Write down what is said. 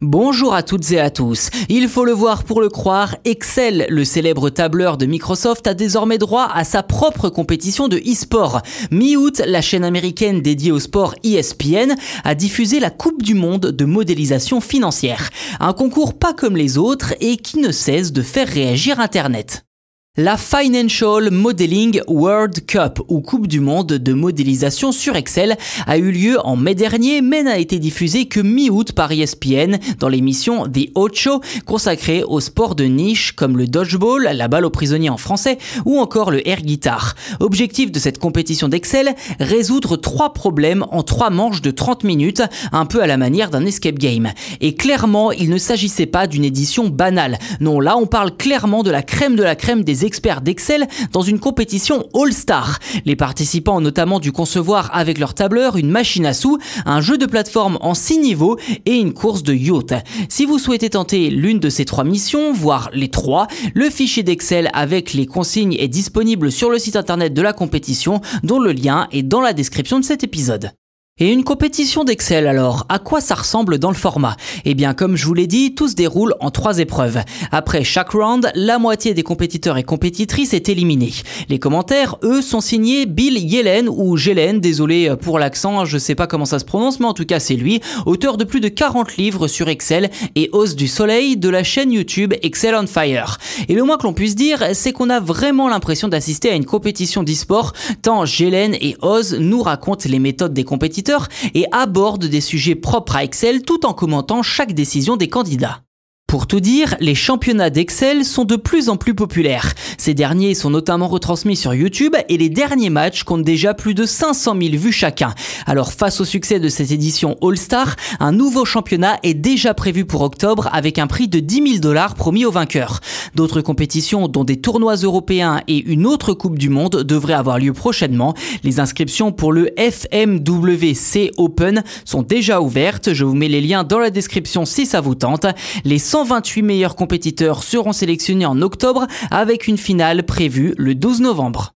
Bonjour à toutes et à tous. Il faut le voir pour le croire, Excel, le célèbre tableur de Microsoft, a désormais droit à sa propre compétition de e-sport. Mi-août, la chaîne américaine dédiée au sport ESPN a diffusé la Coupe du Monde de modélisation financière. Un concours pas comme les autres et qui ne cesse de faire réagir Internet. La Financial Modeling World Cup, ou Coupe du Monde de modélisation sur Excel, a eu lieu en mai dernier, mais n'a été diffusée que mi-août par ESPN dans l'émission The Ocho, consacrée aux sports de niche comme le dodgeball, la balle aux prisonniers en français, ou encore le air guitar. Objectif de cette compétition d'Excel, résoudre trois problèmes en trois manches de 30 minutes, un peu à la manière d'un escape game. Et clairement, il ne s'agissait pas d'une édition banale. Non, là, on parle clairement de la crème de la crème des experts d'Excel dans une compétition All-Star. Les participants ont notamment dû concevoir avec leur tableur une machine à sous, un jeu de plateforme en 6 niveaux et une course de yacht. Si vous souhaitez tenter l'une de ces trois missions, voire les trois, le fichier d'Excel avec les consignes est disponible sur le site internet de la compétition dont le lien est dans la description de cet épisode. Et une compétition d'Excel alors, à quoi ça ressemble dans le format? Eh bien comme je vous l'ai dit, tout se déroule en trois épreuves. Après chaque round, la moitié des compétiteurs et compétitrices est éliminée. Les commentaires, eux, sont signés Bill Yellen ou Gelen, désolé pour l'accent, je sais pas comment ça se prononce, mais en tout cas c'est lui, auteur de plus de 40 livres sur Excel et hausse du soleil de la chaîne YouTube Excel on Fire. Et le moins que l'on puisse dire, c'est qu'on a vraiment l'impression d'assister à une compétition d'e-sport, tant Gelen et Oz nous racontent les méthodes des compétiteurs et aborde des sujets propres à Excel tout en commentant chaque décision des candidats. Pour tout dire, les championnats d'Excel sont de plus en plus populaires. Ces derniers sont notamment retransmis sur YouTube et les derniers matchs comptent déjà plus de 500 000 vues chacun. Alors face au succès de cette édition All-Star, un nouveau championnat est déjà prévu pour octobre avec un prix de 10 000 dollars promis aux vainqueurs. D'autres compétitions, dont des tournois européens et une autre Coupe du Monde, devraient avoir lieu prochainement. Les inscriptions pour le FMWC Open sont déjà ouvertes. Je vous mets les liens dans la description si ça vous tente. Les 128 meilleurs compétiteurs seront sélectionnés en octobre avec une finale prévue le 12 novembre.